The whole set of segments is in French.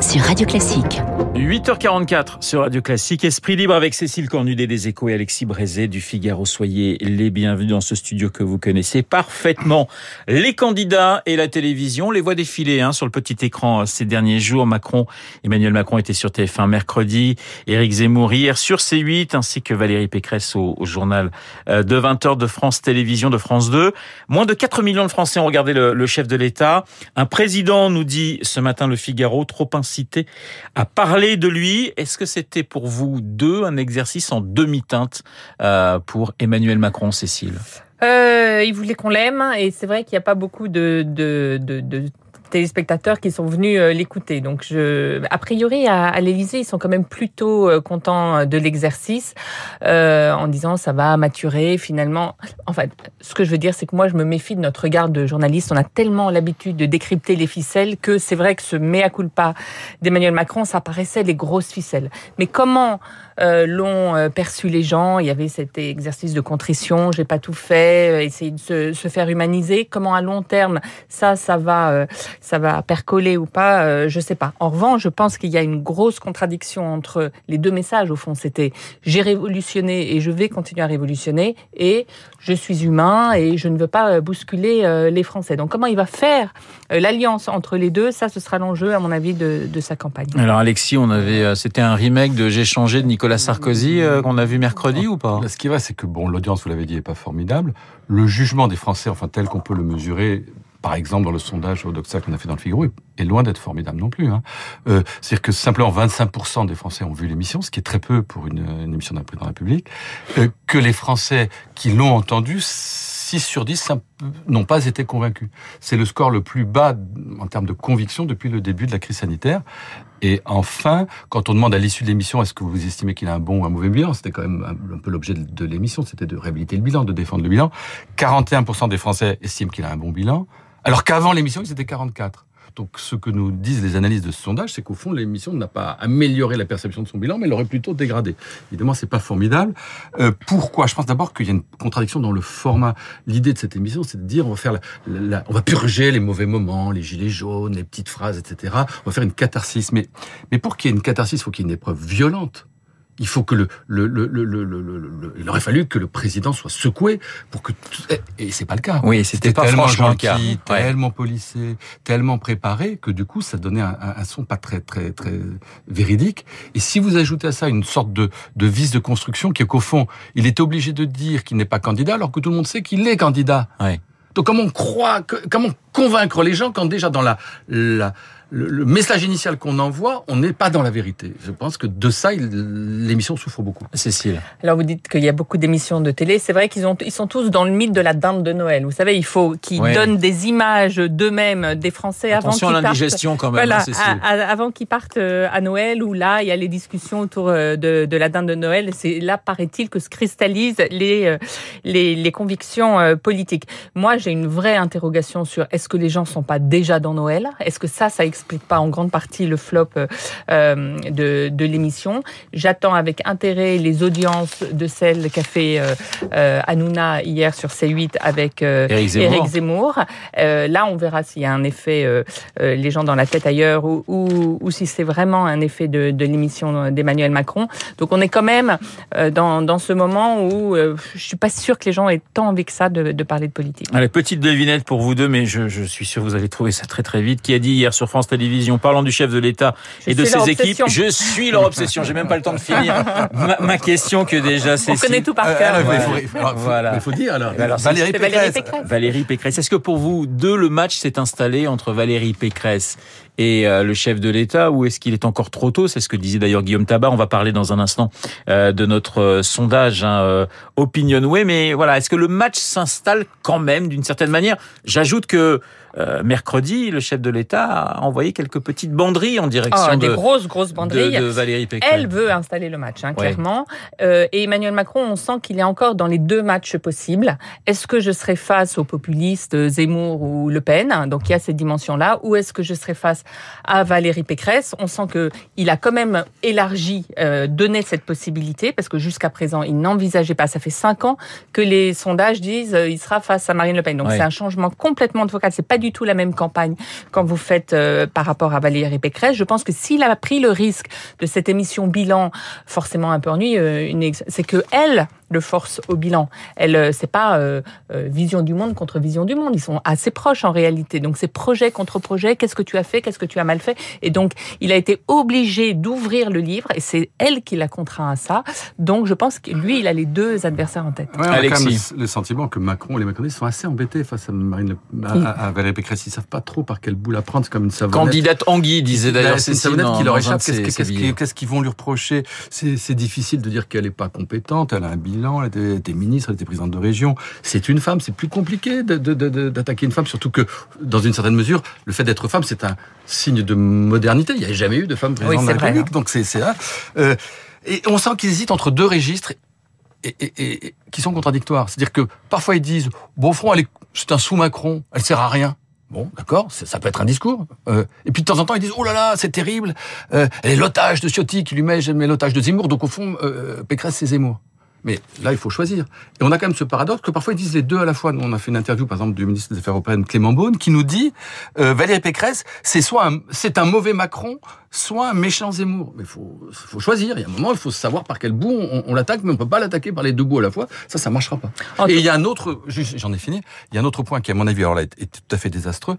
sur Radio Classique. 8h44 sur Radio Classique, Esprit Libre avec Cécile Cornudet des Échos et Alexis Brézet du Figaro. Soyez les bienvenus dans ce studio que vous connaissez parfaitement. Les candidats et la télévision, les voix défiler hein, sur le petit écran ces derniers jours. Macron, Emmanuel Macron était sur TF1 mercredi, Éric Zemmour hier sur C8, ainsi que Valérie Pécresse au, au journal euh, de 20h de France Télévisions, de France 2. Moins de 4 millions de Français ont regardé le, le chef de l'État. Un président, nous dit ce matin le Figaro, trop à parler de lui. Est-ce que c'était pour vous deux un exercice en demi-teinte euh, pour Emmanuel Macron, Cécile? Euh, Il voulait qu'on l'aime et c'est vrai qu'il n'y a pas beaucoup de, de, de téléspectateurs qui sont venus euh, l'écouter. Donc, je, a priori, à, à l'Élysée, ils sont quand même plutôt euh, contents de l'exercice, euh, en disant ça va maturer finalement. En fait, ce que je veux dire, c'est que moi, je me méfie de notre regard de journaliste. On a tellement l'habitude de décrypter les ficelles que c'est vrai que ce mea culpa d'Emmanuel Macron, ça paraissait les grosses ficelles. Mais comment euh, l'ont euh, perçu les gens? Il y avait cet exercice de contrition, j'ai pas tout fait, essayer de se, se, faire humaniser. Comment à long terme ça, ça va, euh, ça va percoler ou pas, euh, je sais pas. En revanche, je pense qu'il y a une grosse contradiction entre les deux messages. Au fond, c'était j'ai révolutionné et je vais continuer à révolutionner et je suis humain et je ne veux pas bousculer les Français. Donc, comment il va faire l'alliance entre les deux? Ça, ce sera l'enjeu, à mon avis, de, de sa campagne. Alors, Alexis, on avait, c'était un remake de J'ai changé de Nicolas Sarkozy euh, qu'on a vu mercredi ou pas? Ce qui vrai, c'est que bon, l'audience, vous l'avez dit, est pas formidable. Le jugement des Français, enfin tel qu'on peut le mesurer, par exemple dans le sondage au Doxa qu'on a fait dans le Figaro, est loin d'être formidable non plus. Hein. Euh, C'est-à-dire que simplement 25% des Français ont vu l'émission, ce qui est très peu pour une, une émission d'un président de la République. Euh, que les Français qui l'ont entendu 6 sur 10 n'ont pas été convaincus. C'est le score le plus bas en termes de conviction depuis le début de la crise sanitaire. Et enfin, quand on demande à l'issue de l'émission, est-ce que vous estimez qu'il a un bon ou un mauvais bilan C'était quand même un, peu l'objet de l'émission, c'était de réhabiliter le bilan, de défendre le bilan. 41% des Français estiment qu'il a un bon bilan, alors qu'avant l'émission, ils étaient 44. Donc, ce que nous disent les analyses de ce sondage, c'est qu'au fond, l'émission n'a pas amélioré la perception de son bilan, mais l'aurait plutôt dégradé. Évidemment, c'est pas formidable. Euh, pourquoi? Je pense d'abord qu'il y a une contradiction dans le format. L'idée de cette émission, c'est de dire on va faire, la, la, on va purger les mauvais moments, les gilets jaunes, les petites phrases, etc. On va faire une catharsis. Mais, mais pour qu'il y ait une catharsis, il faut qu'il y ait une épreuve violente il faut que le, le, le, le, le, le, il aurait fallu que le président soit secoué pour que et c'est pas le cas. Oui, c'était pas tellement franchement gentil, le cas. tellement policé, tellement préparé que du coup ça donnait un, un, son pas très très très véridique. Et si vous ajoutez à ça une sorte de, de vice de construction qui est qu'au fond il est obligé de dire qu'il n'est pas candidat alors que tout le monde sait qu'il est candidat. Ouais. Donc comment on croit, que, comment convaincre les gens quand déjà dans la, la le, le, message initial qu'on envoie, on n'est pas dans la vérité. Je pense que de ça, l'émission souffre beaucoup. Cécile. Alors vous dites qu'il y a beaucoup d'émissions de télé. C'est vrai qu'ils ont, ils sont tous dans le mythe de la dinde de Noël. Vous savez, il faut qu'ils ouais. donnent des images d'eux-mêmes, des Français Attention avant qu'ils partent. l'indigestion quand même. Voilà, hein, à, à, avant qu'ils partent euh, à Noël, où là, il y a les discussions autour euh, de, de la dinde de Noël. C'est là, paraît-il, que se cristallisent les, euh, les, les convictions politiques. Moi, j'ai une vraie interrogation sur est-ce que les gens sont pas déjà dans Noël? Est-ce que ça, ça explique pas en grande partie le flop euh, de, de l'émission. J'attends avec intérêt les audiences de celle qu'a fait euh, euh, Hanouna hier sur C8 avec Éric Zemmour. Là, on verra s'il y a un effet les gens dans la tête ailleurs ou, ou, ou si c'est vraiment un effet de, de l'émission d'Emmanuel Macron. Donc, on est quand même dans, dans ce moment où je suis pas sûre que les gens aient tant envie que ça de, de parler de politique. Allez, petite devinette pour vous deux, mais je, je suis sûr que vous allez trouver ça très très vite. Qui a dit hier sur France Télévisions, parlant du chef de l'État et de ses équipes, je suis leur obsession. J'ai même pas le temps de finir ma, ma question que déjà c'est. On connaît tout par cœur. Euh, ouais. il, faut, alors, voilà. il faut dire alors. alors Valérie, Pécresse. Valérie Pécresse. Valérie Pécresse. Est-ce que pour vous deux le match s'est installé entre Valérie Pécresse et euh, le chef de l'État ou est-ce qu'il est encore trop tôt? C'est ce que disait d'ailleurs Guillaume Tabar. On va parler dans un instant euh, de notre euh, sondage hein, Opinionway. Mais voilà, est-ce que le match s'installe quand même d'une certaine manière? J'ajoute que euh, mercredi, le chef de l'État a envoyé quelques petites banderies en direction de, des grosses grosses banderies. De, de Valérie Pécresse. Elle veut installer le match, hein, clairement. Ouais. Euh, et Emmanuel Macron, on sent qu'il est encore dans les deux matchs possibles. Est-ce que je serai face aux populistes Zemmour ou Le Pen? Donc il y a cette dimension-là. Ou est-ce que je serai face à Valérie Pécresse? On sent que il a quand même élargi, euh, donné cette possibilité parce que jusqu'à présent, il n'envisageait pas. Ça fait cinq ans que les sondages disent euh, il sera face à Marine Le Pen. Donc ouais. c'est un changement complètement de locales. C'est pas du tout la même campagne quand vous faites euh, par rapport à Valérie Pécresse. Je pense que s'il a pris le risque de cette émission bilan, forcément un peu ennuyeux, euh, c'est que elle le force au bilan. Elle, euh, c'est pas euh, euh, vision du monde contre vision du monde. Ils sont assez proches en réalité. Donc c'est projet contre projet. Qu'est-ce que tu as fait? Qu'est-ce que tu as mal fait? Et donc il a été obligé d'ouvrir le livre et c'est elle qui l'a contraint à ça. Donc je pense que lui, il a les deux adversaires en tête. Ouais, on a quand même le, sentiment que Macron et les macronistes sont assez embêtés face à Marine Le, à, à, Valérie Pécresse. Ils savent pas trop par quel bout la prendre. C'est comme une savonnette. Candidate Anguille, disait d'ailleurs C'est une savonnette qui leur échappe. Qu'est-ce qu'ils vont lui reprocher? C'est difficile de dire qu'elle est pas compétente. Elle a un bilan. Elle était ministre, elle était présidente de région. C'est une femme, c'est plus compliqué d'attaquer une femme, surtout que, dans une certaine mesure, le fait d'être femme, c'est un signe de modernité. Il n'y a jamais eu de femme présidente de la République, donc c'est ça. Euh, et on sent qu'ils hésitent entre deux registres et, et, et qui sont contradictoires. C'est-à-dire que parfois ils disent, bon, au fond, c'est un sous-Macron, elle sert à rien. Bon, d'accord, ça peut être un discours. Euh, et puis de temps en temps, ils disent oh là là, c'est terrible. Euh, elle est l'otage de Ciotti qui lui met, met l'otage de Zemmour. Donc au fond, euh, Pécresse, c'est Zemmour. Mais là, il faut choisir. Et on a quand même ce paradoxe que parfois ils disent les deux à la fois. Nous, on a fait une interview, par exemple, du ministre des Affaires européennes, Clément Beaune, qui nous dit euh, Valérie Pécresse, c'est soit c'est un mauvais Macron, soit un méchant Zemmour. Mais faut faut choisir. Il y a un moment, il faut savoir par quel bout on, on l'attaque, mais on peut pas l'attaquer par les deux bouts à la fois. Ça, ça marchera pas. Et il y a un autre, j'en ai fini. Il y a un autre point qui, à mon avis, alors là, est, est tout à fait désastreux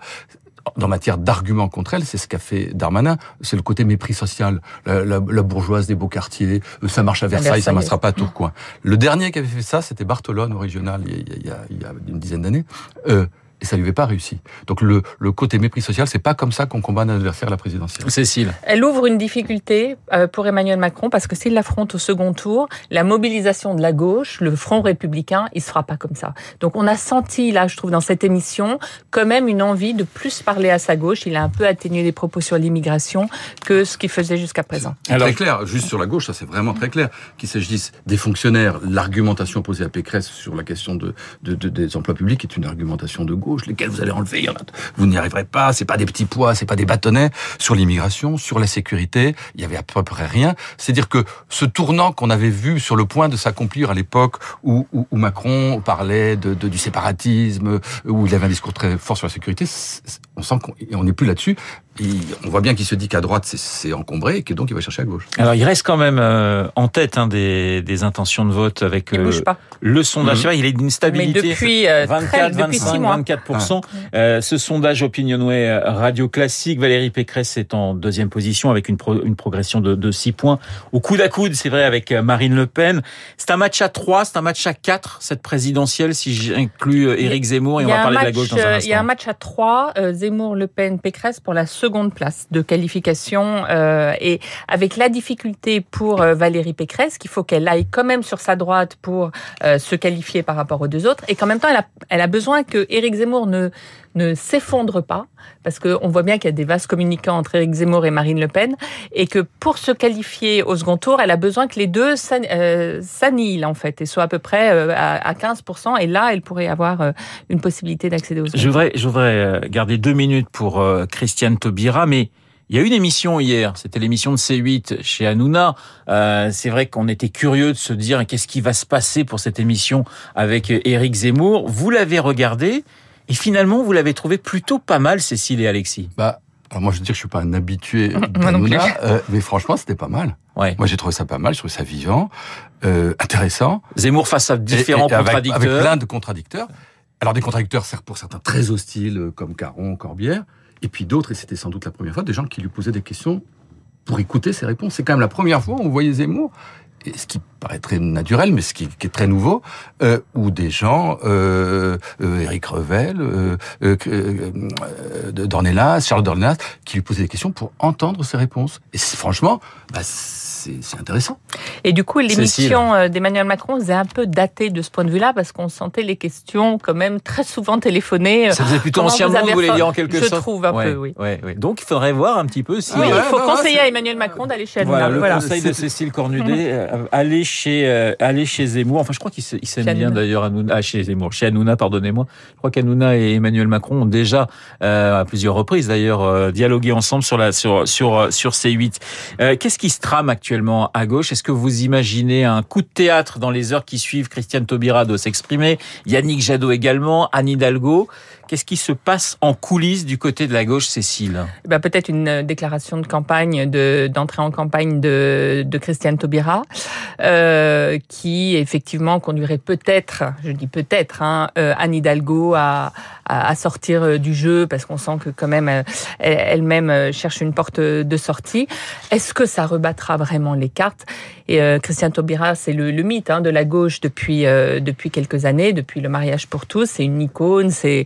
dans matière d'arguments contre elle, c'est ce qu'a fait Darmanin, c'est le côté mépris social, la, la, la, bourgeoise des beaux quartiers, euh, ça marche à Versailles, Versailles. ça marchera pas à Tourcoing. Le dernier qui avait fait ça, c'était Bartolone au régional, il y a, il y a, il y a une dizaine d'années. Euh, et ça lui avait pas réussi. Donc le, le côté mépris social, c'est pas comme ça qu'on combat un adversaire à la présidentielle. Cécile. Elle ouvre une difficulté euh, pour Emmanuel Macron parce que s'il l'affronte au second tour, la mobilisation de la gauche, le front républicain, il se fera pas comme ça. Donc on a senti là, je trouve, dans cette émission, quand même une envie de plus parler à sa gauche. Il a un peu atténué les propos sur l'immigration que ce qu'il faisait jusqu'à présent. Alors, très clair, juste sur la gauche, ça c'est vraiment très clair. Qu'il s'agisse des fonctionnaires, l'argumentation posée à Pécresse sur la question de, de, de, des emplois publics est une argumentation de gauche lesquels vous allez enlever. Vous n'y arriverez pas. C'est pas des petits pois, c'est pas des bâtonnets. Sur l'immigration, sur la sécurité, il y avait à peu près rien. C'est-à-dire que ce tournant qu'on avait vu sur le point de s'accomplir à l'époque où, Macron parlait de, du séparatisme, où il avait un discours très fort sur la sécurité, on sent qu'on n'est plus là-dessus on voit bien qu'il se dit qu'à droite c'est encombré et que donc il va chercher à gauche. Alors il reste quand même euh, en tête hein, des, des, intentions de vote avec euh, le sondage. Mmh. Il est d'une stabilité. Mais depuis, euh, 24, très, 25, 24 ah. Ce sondage Opinionway Radio Classique, Valérie Pécresse est en deuxième position avec une, pro, une progression de, de 6 points au coude à coude, c'est vrai, avec Marine Le Pen. C'est un match à 3, c'est un match à 4 cette présidentielle si j'inclus Éric Zemmour et on va parler match, de la gauche dans un instant. Il y a un match à 3, Zemmour, Le Pen, Pécresse pour la seconde place de qualification euh, et avec la difficulté pour euh, Valérie Pécresse qu'il faut qu'elle aille quand même sur sa droite pour euh, se qualifier par rapport aux deux autres. Et qu'en même temps elle a, elle a besoin que Éric Zemmour ne ne s'effondre pas, parce qu'on voit bien qu'il y a des vases communicants entre Éric Zemmour et Marine Le Pen, et que pour se qualifier au second tour, elle a besoin que les deux s'annihilent, en fait, et soient à peu près à 15%, et là, elle pourrait avoir une possibilité d'accéder aux Je voudrais, je voudrais garder deux minutes pour Christiane Taubira, mais il y a une émission hier, c'était l'émission de C8 chez Hanouna. Euh, c'est vrai qu'on était curieux de se dire qu'est-ce qui va se passer pour cette émission avec Éric Zemmour? Vous l'avez regardé et finalement vous l'avez trouvé plutôt pas mal, Cécile et Alexis. Bah, alors moi je veux dire que je suis pas un habitué d'Hanouna, euh, mais franchement c'était pas mal. Ouais. Moi j'ai trouvé ça pas mal, je trouvais ça vivant, euh, intéressant. Zemmour face à différents et, et contradicteurs. Avec, avec plein de contradicteurs. Alors des contradicteurs, certes pour certains très hostiles comme Caron, Corbière, et puis d'autres, et c'était sans doute la première fois, des gens qui lui posaient des questions pour écouter ses réponses. C'est quand même la première fois où on voyait Zemmour, ce qui paraît très naturel, mais ce qui, est très nouveau, euh, où des gens, euh, euh, Eric Revel, euh Dornelas, Charles Dornelas, qui lui posaient des questions pour entendre ses réponses. Et franchement, bah, c'est intéressant. Et du coup, l'émission euh, d'Emmanuel Macron faisait un peu datée de ce point de vue-là, parce qu'on sentait les questions quand même très souvent téléphonées. Ça faisait plutôt anciennement, vous voulez dire en quelque je sorte Je trouve un ouais, peu, oui. Ouais, ouais. Donc, il faudrait voir un petit peu si... Oui, il faut conseiller à Emmanuel Macron d'aller chez Hanouna. Voilà, le voilà. conseil de Cécile Cornudet, euh, aller chez, euh, aller chez Zemmour. Enfin, je crois qu'il s'aime bien d'ailleurs Hanouna. Ah, chez Zemmour. Chez Hanouna, pardonnez-moi. Je crois qu'Hanouna et Emmanuel Macron ont déjà, euh, à plusieurs reprises d'ailleurs, euh, dialogué ensemble sur, la, sur, sur, sur C8. Euh, Qu'est-ce qui se trame actuellement à gauche. Est-ce que vous imaginez un coup de théâtre dans les heures qui suivent Christiane Taubira doit s'exprimer, Yannick Jadot également, Anne Hidalgo? Qu'est-ce qui se passe en coulisses du côté de la gauche, Cécile? Eh ben, Peut-être une déclaration de campagne, d'entrée en campagne de, de Christiane Taubira, euh, qui effectivement conduirait peut-être, je dis peut-être, hein, euh, Anne Hidalgo à, à, sortir euh, du jeu, parce qu'on sent que quand même elle-même cherche une porte de sortie. Est-ce que ça rebattra vraiment les cartes Et Christiane Taubira, c'est le, le, mythe hein, de la gauche depuis, depuis quelques années, depuis le mariage pour tous. C'est une icône, c'est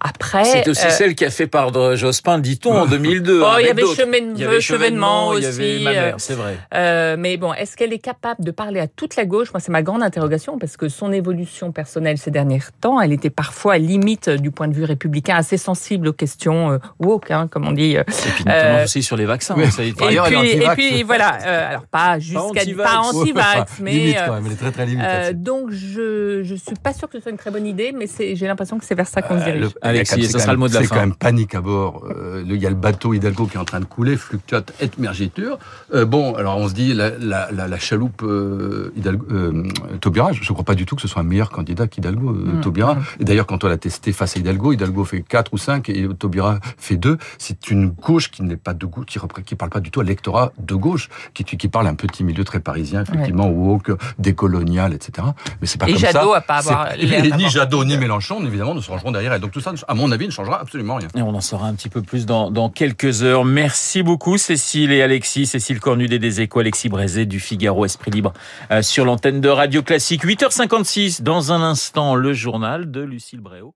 après. C'est aussi euh, celle qui a fait pardre Jospin, dit-on, en 2002. Oh, il, y avait chemin, il y avait chevènement aussi. Il y avait c'est vrai. Euh, mais bon, est-ce qu'elle est capable de parler à toute la gauche? Moi, c'est ma grande interrogation parce que son évolution personnelle ces derniers temps, elle était parfois limite euh, du point de vue républicain, assez sensible aux questions woke, hein, comme on dit. Et puis notamment aussi sur les vaccins. Ça et, puis, et puis voilà, alors pas jusqu'à pas anti-vax, mais limite quand même, elle est très très limite. donc je je suis pas sûr que ce soit une très bonne idée, mais j'ai l'impression que c'est vers ça qu'on se dirige. Alexis, ce sera le mot de la fin. C'est quand même panique à bord. Euh, il y a le bateau Hidalgo qui est en train de couler, fluctuate et mergiture. Euh, bon, alors on se dit, la, la, la, la chaloupe euh, Hidalgo, euh, Taubira, je ne crois pas du tout que ce soit un meilleur candidat qu'Hidalgo, euh, mmh. Taubira. Mmh. Et d'ailleurs, quand on l'a testé face à Hidalgo, Hidalgo fait 4 ou 5 et Taubira fait 2. C'est une gauche qui n'est pas de gauche, qui ne parle pas du tout à l'électorat de gauche, qui, qui parle un petit milieu très parisien, effectivement, ouais. woke, décolonial, etc. Mais c'est pas et comme Jadot ça. À pas avoir et, ni Jadot ni Mélenchon, évidemment, ne se rangeront derrière elle. Donc tout ça, à mon avis, ne changera absolument rien. Et on en saura un petit peu plus dans, dans quelques heures. Merci beaucoup Cécile et Alexis. Cécile Cornudet des Échos, Alexis Brézé du Figaro Esprit Libre euh, sur l'antenne de Radio Classique. 8h56, dans un instant, le journal de Lucille Bréau.